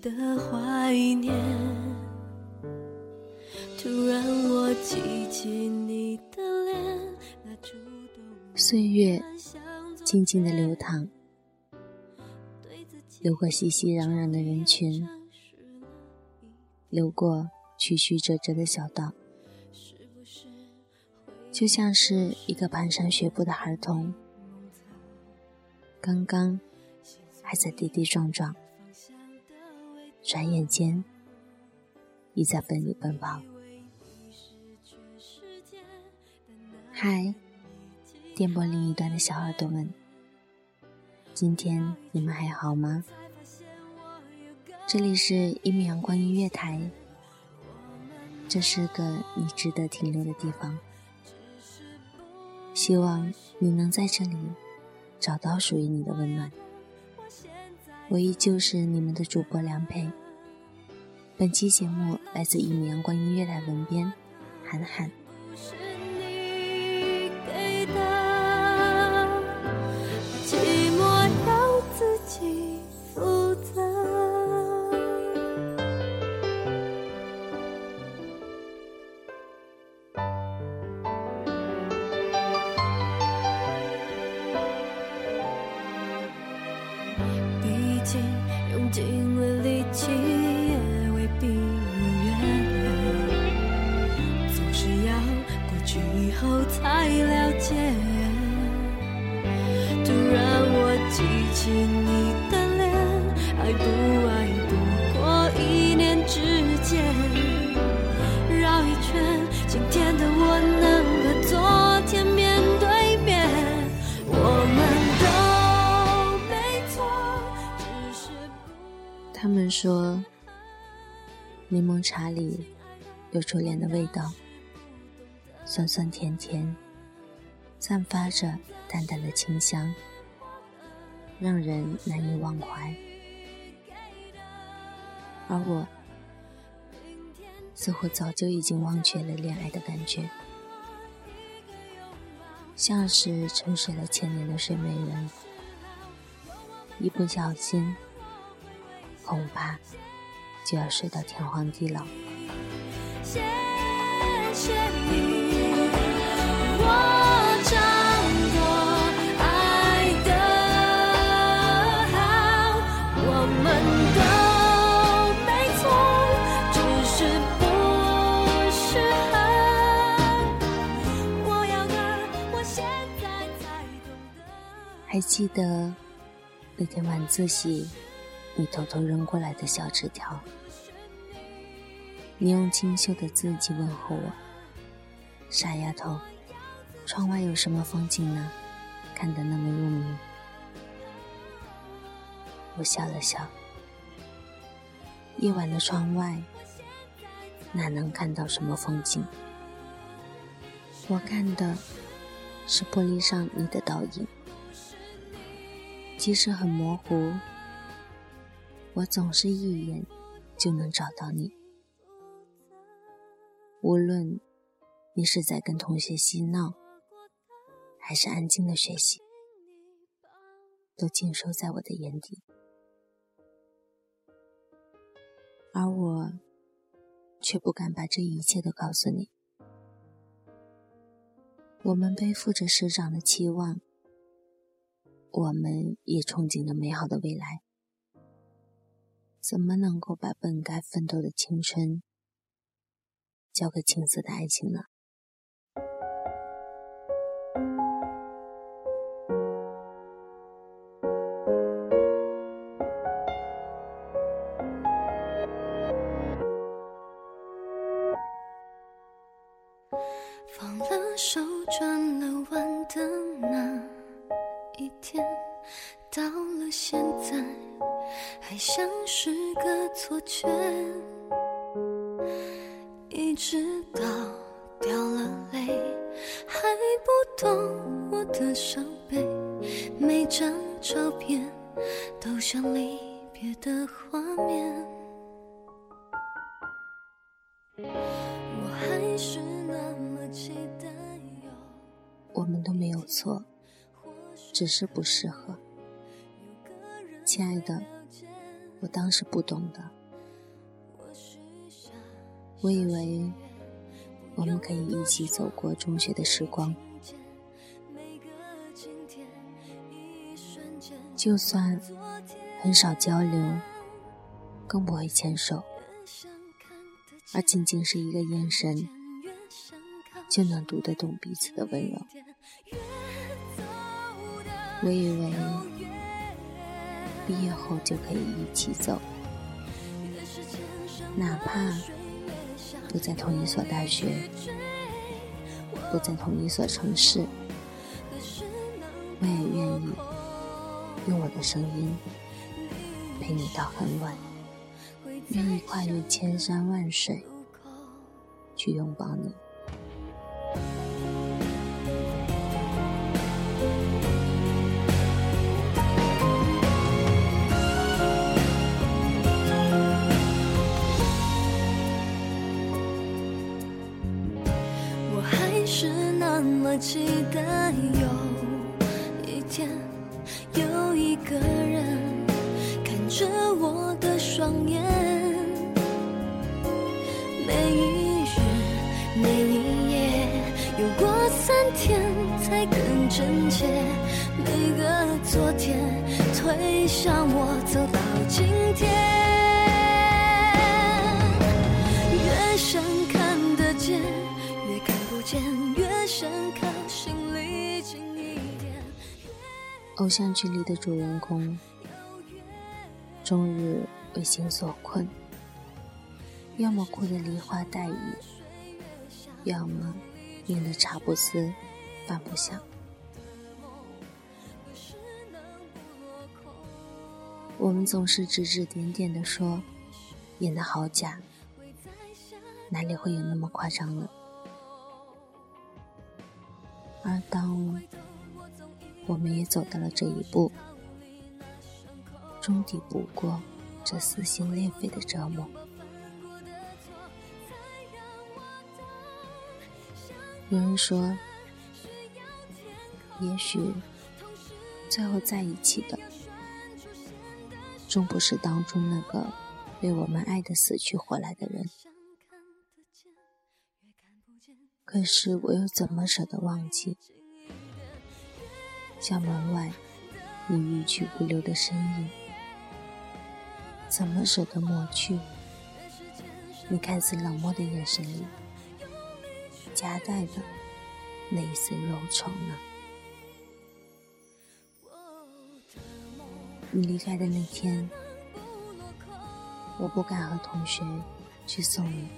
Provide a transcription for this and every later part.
的怀念。突然我记起你的脸，那触动岁月静静的流淌，流过熙熙攘攘的人群，流过曲曲折折的小道，就像是一个蹒跚学步的孩童，刚刚还在跌跌撞撞，转眼间已在奋力奔跑。嗨，电波另一端的小耳朵们，今天你们还好吗？这里是一米阳光音乐台，这是个你值得停留的地方。希望你能在这里找到属于你的温暖。我依旧是你们的主播梁佩。本期节目来自一米阳光音乐台文编韩寒。毕竟用尽了力气，他们说，柠檬茶里有初恋的味道，酸酸甜甜，散发着淡淡的清香，让人难以忘怀。而我，似乎早就已经忘却了恋爱的感觉，像是沉睡了千年的睡美人，一不小心。恐怕就要睡到天荒地老。谢谢你，还记得那天晚自习，你偷偷扔过来的小纸条，你用清秀的字迹问候我：“傻丫头，窗外有什么风景呢？看得那么入迷。”我笑了笑。夜晚的窗外，哪能看到什么风景？我看的是玻璃上你的倒影，即使很模糊，我总是一眼就能找到你。无论你是在跟同学嬉闹，还是安静的学习，都尽收在我的眼底。而我却不敢把这一切都告诉你。我们背负着师长的期望，我们也憧憬着美好的未来，怎么能够把本该奋斗的青春交给青涩的爱情呢？放了手转了弯的那一天到了现在还像是个错觉一直到掉了泪还不懂我的伤悲每张照片都像离别的画面。我还是那么期待有我们都没有错只是不适合。亲爱的我当时不懂的，我以为我们可以一起走过中学的时光，就算很少交流，更不会牵手，而仅仅是一个眼神。就能读得懂彼此的温柔。我以为毕业后就可以一起走，哪怕不在同一所大学，不在同一所城市，我也愿意用我的声音陪你到很晚，愿意跨越千山万水去拥抱你。期待有一天，有一个人看着我的双眼，每一日每一夜，有过三天才更真切。每个昨天推向我走到今天，偶像剧里的主人公，终日为情所困，要么哭得梨花带雨，要么念得茶不思饭不想。我们总是指指点点的说，演的好假，哪里会有那么夸张呢？而当……我们也走到了这一步，终抵不过这撕心裂肺的折磨。有人说，也许最后在一起的，终不是当初那个被我们爱的死去活来的人。可是我又怎么舍得忘记？校门外，你欲去不留的身影，怎么舍得抹去？你看似冷漠的眼神里，夹带的那一丝柔愁呢？你离开的那天，我不敢和同学去送你，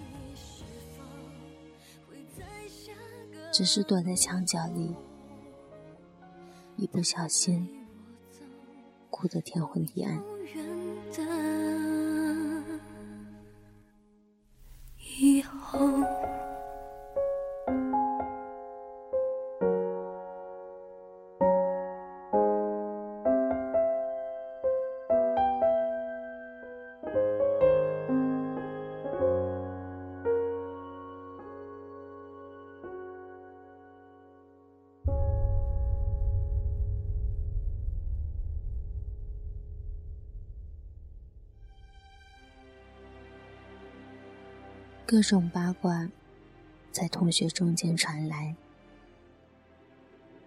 只是躲在墙角里。一不小心哭得天昏地暗。各种八卦在同学中间传来。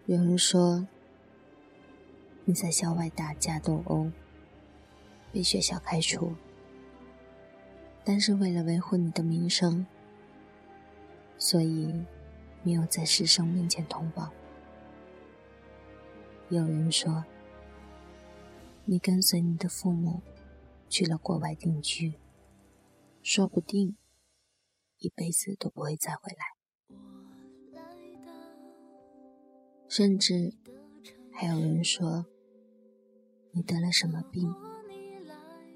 有人说你在校外打架斗殴，被学校开除，但是为了维护你的名声，所以没有在师生面前通报。有人说你跟随你的父母去了国外定居，说不定一辈子都不会再回来。甚至还有人说，你得了什么病，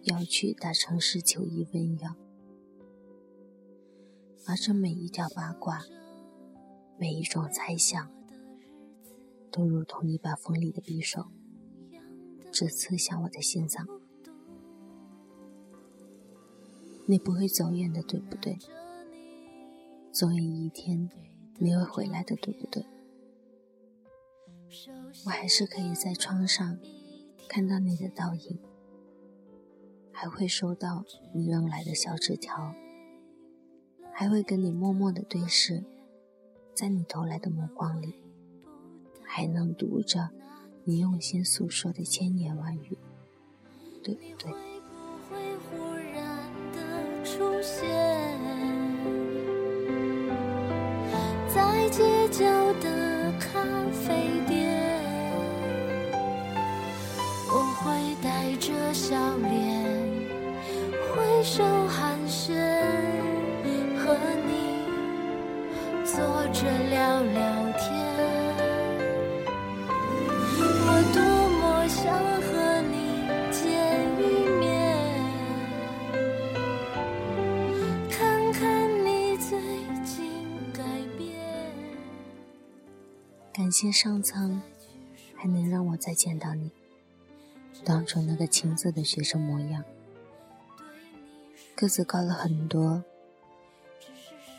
要去大城市求医问药。而这每一条八卦，每一种猜想，都如同一把锋利的匕首，直刺向我的心脏。你不会走远的，对不对？总有一天你会回来的，对不对？我还是可以在窗上看到你的倒影，还会收到你扔来的小纸条，还会跟你默默的对视，在你投来的目光里，还能读着你用心诉说的千言万语，对不对？会忽然的出现在街角的咖啡店。我会带着笑脸，挥手寒暄，和你坐着聊聊谢上苍，还能让我再见到你。当初那个青涩的学生模样，个子高了很多，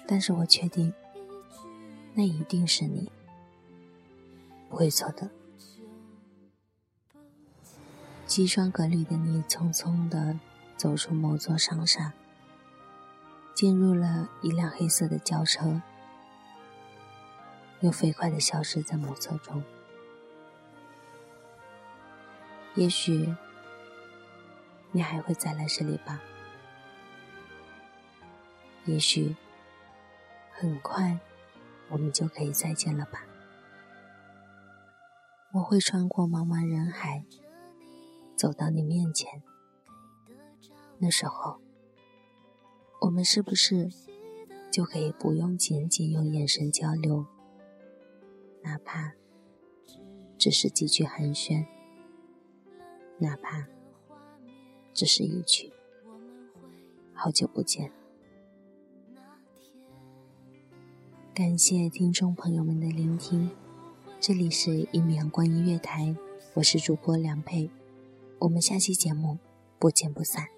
但是我确定，那一定是你，不会错的。西装革履的你，匆匆的走出某座商厦，进入了一辆黑色的轿车，又飞快的消失在暮色中。也许你还会再来这里吧。也许很快我们就可以再见了吧。我会穿过茫茫人海，走到你面前。那时候，我们是不是就可以不用仅仅用眼神交流，哪怕只是几句寒暄？哪怕只是一句“好久不见”，感谢听众朋友们的聆听。这里是《一米阳光音乐台》，我是主播梁佩，我们下期节目不见不散。